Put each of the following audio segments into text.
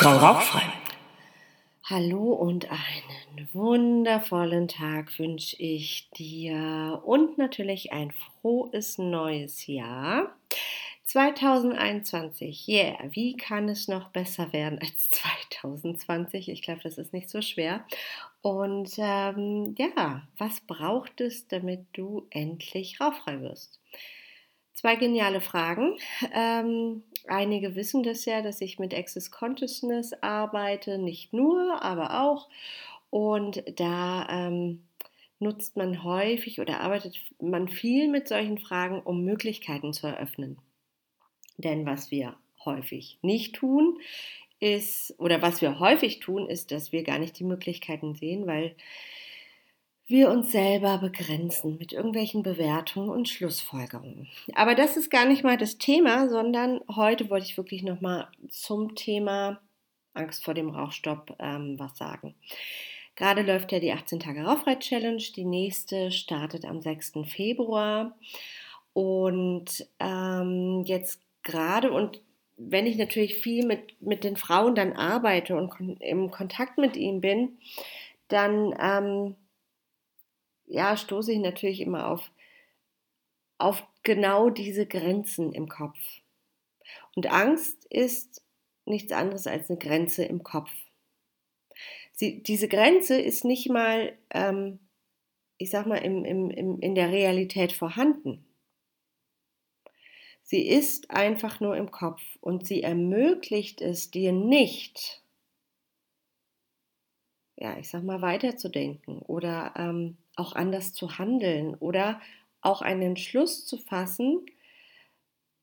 Frau Rauchfrei. Hallo und einen wundervollen Tag wünsche ich dir und natürlich ein frohes neues Jahr. 2021, yeah, wie kann es noch besser werden als 2020? Ich glaube, das ist nicht so schwer. Und ähm, ja, was braucht es, damit du endlich rauchfrei wirst? Zwei geniale Fragen. Ähm, einige wissen das ja, dass ich mit Access Consciousness arbeite, nicht nur, aber auch. Und da ähm, nutzt man häufig oder arbeitet man viel mit solchen Fragen, um Möglichkeiten zu eröffnen. Denn was wir häufig nicht tun, ist, oder was wir häufig tun, ist, dass wir gar nicht die Möglichkeiten sehen, weil wir uns selber begrenzen mit irgendwelchen Bewertungen und Schlussfolgerungen. Aber das ist gar nicht mal das Thema, sondern heute wollte ich wirklich nochmal zum Thema Angst vor dem Rauchstopp ähm, was sagen. Gerade läuft ja die 18 Tage Rauchfrei-Challenge. Die nächste startet am 6. Februar. Und ähm, jetzt gerade und wenn ich natürlich viel mit, mit den Frauen dann arbeite und im Kontakt mit ihnen bin, dann ähm, ja, stoße ich natürlich immer auf, auf genau diese Grenzen im Kopf. Und Angst ist nichts anderes als eine Grenze im Kopf. Sie, diese Grenze ist nicht mal, ähm, ich sag mal, im, im, im, in der Realität vorhanden. Sie ist einfach nur im Kopf und sie ermöglicht es dir nicht, ja, ich sag mal, weiterzudenken oder ähm, auch anders zu handeln oder auch einen Entschluss zu fassen,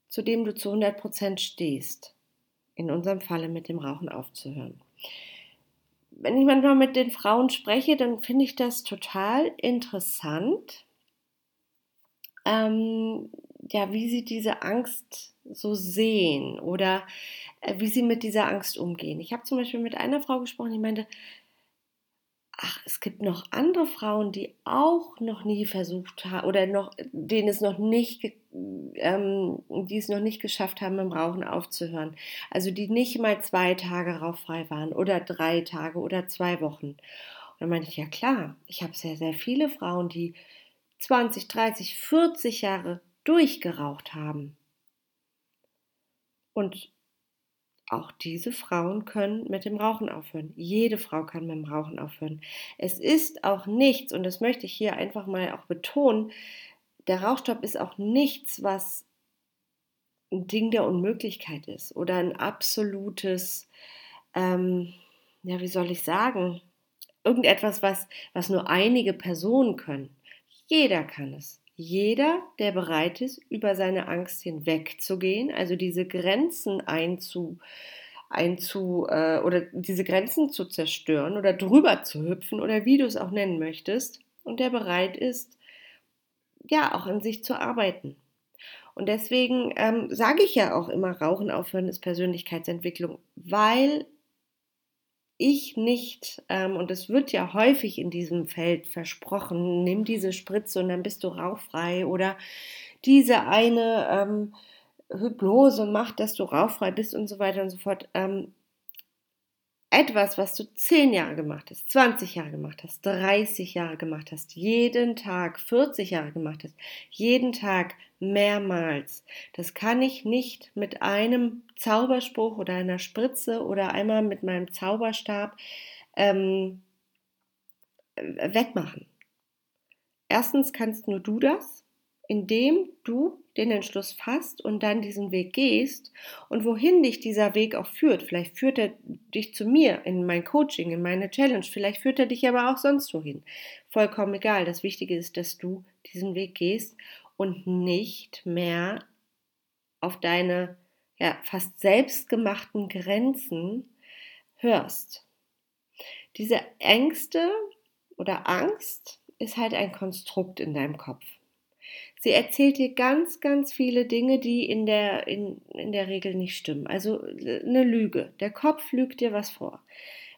zu dem du zu 100% stehst. In unserem Falle mit dem Rauchen aufzuhören. Wenn ich manchmal mit den Frauen spreche, dann finde ich das total interessant, ähm, ja, wie sie diese Angst so sehen oder äh, wie sie mit dieser Angst umgehen. Ich habe zum Beispiel mit einer Frau gesprochen, die meinte, ach, es gibt noch andere Frauen, die auch noch nie versucht haben oder noch, denen es noch nicht, ähm, die es noch nicht geschafft haben, im Rauchen aufzuhören. Also die nicht mal zwei Tage rauchfrei waren oder drei Tage oder zwei Wochen. Und dann meinte ich, ja klar, ich habe sehr, sehr viele Frauen, die 20, 30, 40 Jahre durchgeraucht haben. Und auch diese Frauen können mit dem Rauchen aufhören. Jede Frau kann mit dem Rauchen aufhören. Es ist auch nichts, und das möchte ich hier einfach mal auch betonen, der Rauchstopp ist auch nichts, was ein Ding der Unmöglichkeit ist oder ein absolutes, ähm, ja, wie soll ich sagen, irgendetwas, was, was nur einige Personen können. Jeder kann es. Jeder, der bereit ist, über seine Angst hinwegzugehen, also diese Grenzen einzu, einzu äh, oder diese Grenzen zu zerstören oder drüber zu hüpfen oder wie du es auch nennen möchtest, und der bereit ist, ja, auch an sich zu arbeiten. Und deswegen ähm, sage ich ja auch immer, Rauchen aufhören ist Persönlichkeitsentwicklung, weil ich nicht, ähm, und es wird ja häufig in diesem Feld versprochen, nimm diese Spritze und dann bist du rauchfrei oder diese eine ähm, Hypnose macht, dass du rauchfrei bist und so weiter und so fort. Ähm, etwas, was du 10 Jahre gemacht hast, 20 Jahre gemacht hast, 30 Jahre gemacht hast, jeden Tag 40 Jahre gemacht hast, jeden Tag mehrmals. Das kann ich nicht mit einem Zauberspruch oder einer Spritze oder einmal mit meinem Zauberstab ähm, wegmachen. Erstens kannst nur du das indem du den Entschluss fasst und dann diesen Weg gehst und wohin dich dieser Weg auch führt. Vielleicht führt er dich zu mir in mein Coaching, in meine Challenge, vielleicht führt er dich aber auch sonst wohin. Vollkommen egal. Das Wichtige ist, dass du diesen Weg gehst und nicht mehr auf deine ja, fast selbstgemachten Grenzen hörst. Diese Ängste oder Angst ist halt ein Konstrukt in deinem Kopf. Sie erzählt dir ganz, ganz viele Dinge, die in der, in, in der Regel nicht stimmen. Also eine Lüge. Der Kopf lügt dir was vor.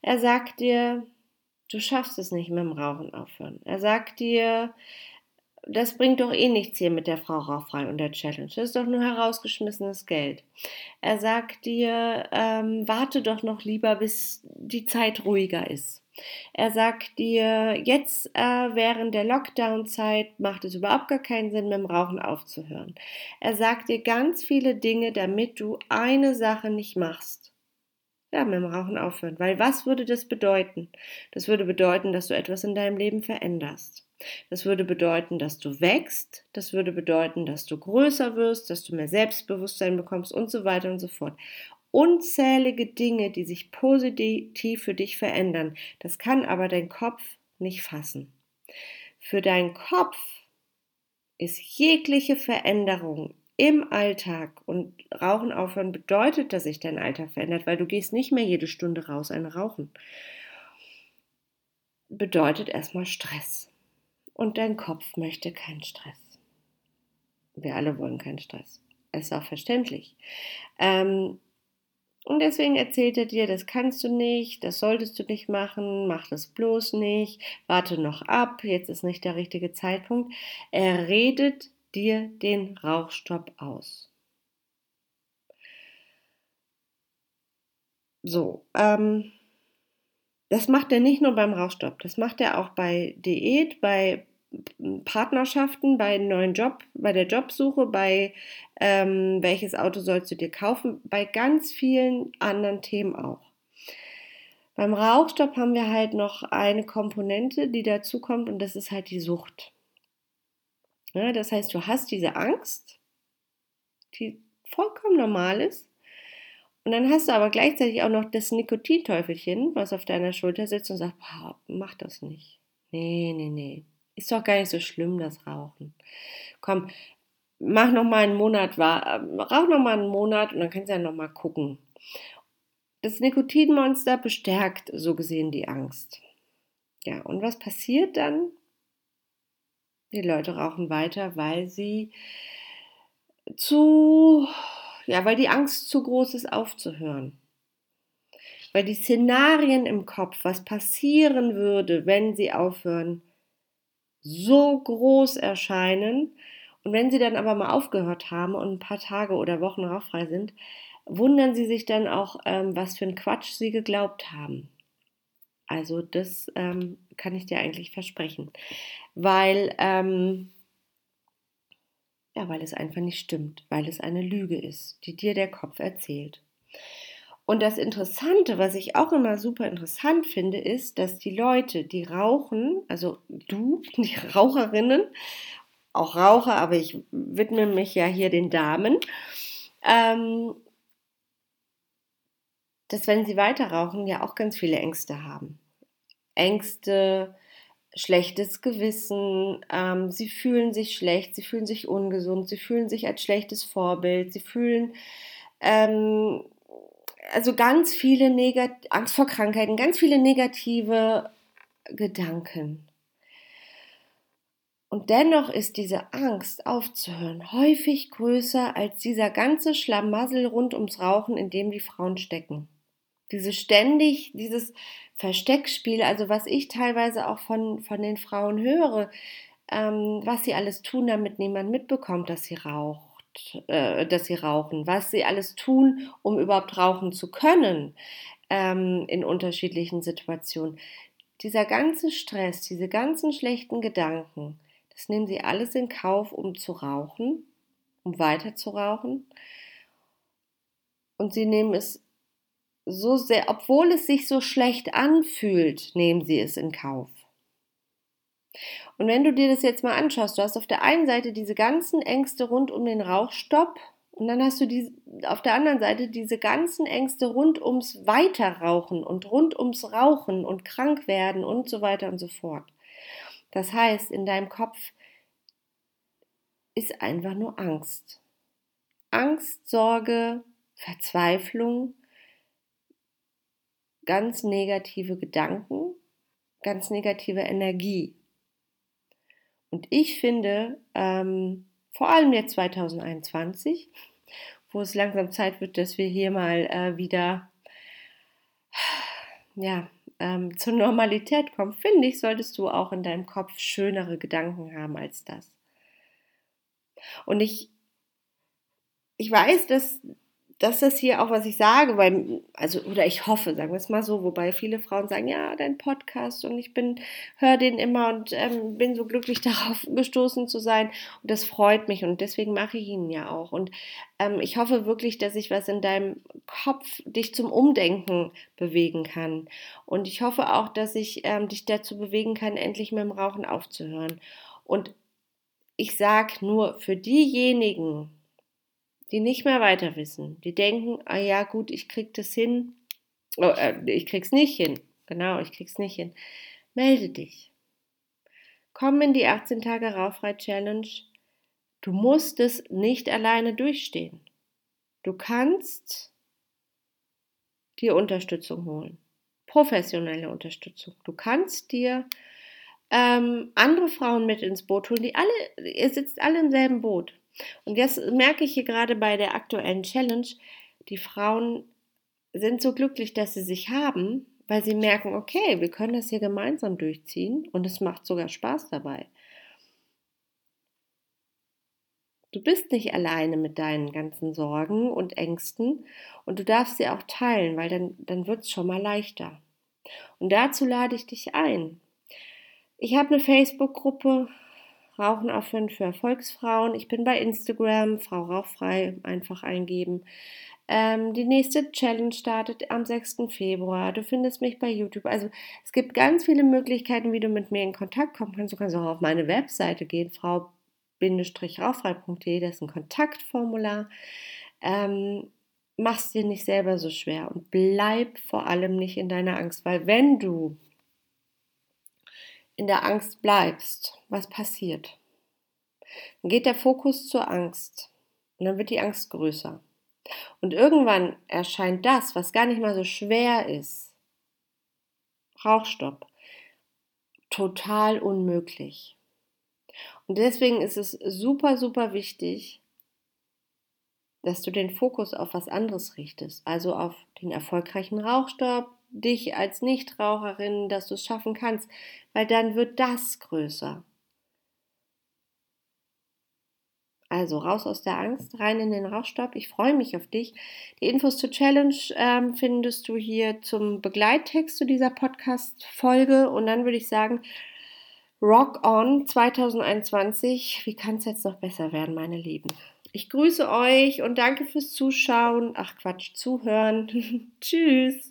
Er sagt dir, du schaffst es nicht mit dem Rauchen aufhören. Er sagt dir, das bringt doch eh nichts hier mit der Frau rauchfrei und der Challenge. Das ist doch nur herausgeschmissenes Geld. Er sagt dir, ähm, warte doch noch lieber, bis die Zeit ruhiger ist. Er sagt dir, jetzt äh, während der Lockdown-Zeit macht es überhaupt gar keinen Sinn, mit dem Rauchen aufzuhören. Er sagt dir ganz viele Dinge, damit du eine Sache nicht machst. Ja, mit dem Rauchen aufhören. Weil was würde das bedeuten? Das würde bedeuten, dass du etwas in deinem Leben veränderst. Das würde bedeuten, dass du wächst, das würde bedeuten, dass du größer wirst, dass du mehr Selbstbewusstsein bekommst und so weiter und so fort. Unzählige Dinge, die sich positiv für dich verändern. Das kann aber dein Kopf nicht fassen. Für deinen Kopf ist jegliche Veränderung im Alltag und Rauchen aufhören bedeutet, dass sich dein Alltag verändert, weil du gehst nicht mehr jede Stunde raus eine rauchen. Bedeutet erstmal Stress und dein Kopf möchte keinen Stress. Wir alle wollen keinen Stress. Ist auch verständlich. Ähm, und deswegen erzählt er dir, das kannst du nicht, das solltest du nicht machen, mach das bloß nicht, warte noch ab, jetzt ist nicht der richtige Zeitpunkt. Er redet dir den Rauchstopp aus. So, ähm, das macht er nicht nur beim Rauchstopp, das macht er auch bei Diät, bei Partnerschaften, bei einem neuen Job, bei der Jobsuche, bei ähm, welches Auto sollst du dir kaufen, bei ganz vielen anderen Themen auch. Beim Rauchstopp haben wir halt noch eine Komponente, die dazu kommt und das ist halt die Sucht. Ja, das heißt, du hast diese Angst, die vollkommen normal ist. Und dann hast du aber gleichzeitig auch noch das Nikotinteufelchen, was auf deiner Schulter sitzt und sagt, mach das nicht. Nee, nee, nee. Ist doch gar nicht so schlimm, das Rauchen. Komm, mach noch mal einen Monat, rauch noch mal einen Monat und dann kannst du ja noch mal gucken. Das Nikotinmonster bestärkt so gesehen die Angst. Ja, und was passiert dann? Die Leute rauchen weiter, weil sie zu, ja, weil die Angst zu groß ist, aufzuhören. Weil die Szenarien im Kopf, was passieren würde, wenn sie aufhören, so groß erscheinen. Und wenn sie dann aber mal aufgehört haben und ein paar Tage oder Wochen rauchfrei sind, wundern sie sich dann auch, ähm, was für ein Quatsch sie geglaubt haben. Also das ähm, kann ich dir eigentlich versprechen, weil ähm, ja, weil es einfach nicht stimmt, weil es eine Lüge ist, die dir der Kopf erzählt. Und das Interessante, was ich auch immer super interessant finde, ist, dass die Leute, die rauchen, also du, die Raucherinnen, auch Raucher, aber ich widme mich ja hier den Damen, ähm, dass wenn sie weiter rauchen, ja auch ganz viele Ängste haben. Ängste, schlechtes Gewissen, ähm, sie fühlen sich schlecht, sie fühlen sich ungesund, sie fühlen sich als schlechtes Vorbild, sie fühlen ähm, also ganz viele Negat Angst vor Krankheiten, ganz viele negative Gedanken. Und dennoch ist diese Angst aufzuhören häufig größer als dieser ganze Schlamassel rund ums Rauchen, in dem die Frauen stecken. Diese ständig, dieses Versteckspiel, also was ich teilweise auch von, von den Frauen höre, ähm, was sie alles tun, damit niemand mitbekommt, dass sie rauchen äh, dass sie rauchen, was sie alles tun, um überhaupt rauchen zu können ähm, in unterschiedlichen Situationen. Dieser ganze Stress, diese ganzen schlechten Gedanken, das nehmen sie alles in Kauf, um zu rauchen, um weiter zu rauchen. Und sie nehmen es so sehr, obwohl es sich so schlecht anfühlt, nehmen sie es in Kauf. Und wenn du dir das jetzt mal anschaust, du hast auf der einen Seite diese ganzen Ängste rund um den Rauchstopp und dann hast du die, auf der anderen Seite diese ganzen Ängste rund ums Weiterrauchen und rund ums Rauchen und krank werden und so weiter und so fort. Das heißt, in deinem Kopf ist einfach nur Angst. Angst, Sorge, Verzweiflung, ganz negative Gedanken, ganz negative Energie. Und ich finde, ähm, vor allem jetzt 2021, wo es langsam Zeit wird, dass wir hier mal äh, wieder ja, ähm, zur Normalität kommt, finde ich, solltest du auch in deinem Kopf schönere Gedanken haben als das. Und ich, ich weiß, dass das hier auch, was ich sage, weil, also, oder ich hoffe, sagen wir es mal so, wobei viele Frauen sagen, ja, dein Podcast und ich bin, höre den immer und ähm, bin so glücklich darauf gestoßen zu sein. Und das freut mich und deswegen mache ich ihn ja auch. Und ähm, ich hoffe wirklich, dass ich was in deinem Kopf dich zum Umdenken bewegen kann. Und ich hoffe auch, dass ich ähm, dich dazu bewegen kann, endlich mit dem Rauchen aufzuhören. Und ich sage nur für diejenigen, die nicht mehr weiter wissen, die denken, ah ja, gut, ich krieg das hin, oh, äh, ich krieg's nicht hin, genau, ich krieg's nicht hin. Melde dich. Komm in die 18 Tage Rauchfrei Challenge. Du musst es nicht alleine durchstehen. Du kannst dir Unterstützung holen. Professionelle Unterstützung. Du kannst dir ähm, andere Frauen mit ins Boot holen, die alle, ihr sitzt alle im selben Boot. Und jetzt merke ich hier gerade bei der aktuellen Challenge, die Frauen sind so glücklich, dass sie sich haben, weil sie merken, okay, wir können das hier gemeinsam durchziehen und es macht sogar Spaß dabei. Du bist nicht alleine mit deinen ganzen Sorgen und Ängsten und du darfst sie auch teilen, weil dann, dann wird es schon mal leichter. Und dazu lade ich dich ein. Ich habe eine Facebook-Gruppe, Rauchen aufhören für Erfolgsfrauen. Ich bin bei Instagram, Frau Rauchfrei, einfach eingeben. Ähm, die nächste Challenge startet am 6. Februar. Du findest mich bei YouTube. Also es gibt ganz viele Möglichkeiten, wie du mit mir in Kontakt kommen kannst. Du kannst auch auf meine Webseite gehen, frau-rauchfrei.de, das ist ein Kontaktformular. Ähm, mach's dir nicht selber so schwer und bleib vor allem nicht in deiner Angst, weil wenn du in der Angst bleibst, was passiert? Dann geht der Fokus zur Angst und dann wird die Angst größer. Und irgendwann erscheint das, was gar nicht mal so schwer ist, Rauchstopp, total unmöglich. Und deswegen ist es super, super wichtig, dass du den Fokus auf was anderes richtest, also auf den erfolgreichen Rauchstopp, dich als Nichtraucherin, dass du es schaffen kannst, weil dann wird das größer. Also raus aus der Angst, rein in den Rauchstopp. Ich freue mich auf dich. Die Infos zur Challenge ähm, findest du hier zum Begleittext zu dieser Podcast-Folge. Und dann würde ich sagen, Rock on 2021. Wie kann es jetzt noch besser werden, meine Lieben? Ich grüße euch und danke fürs Zuschauen. Ach Quatsch, zuhören. Tschüss.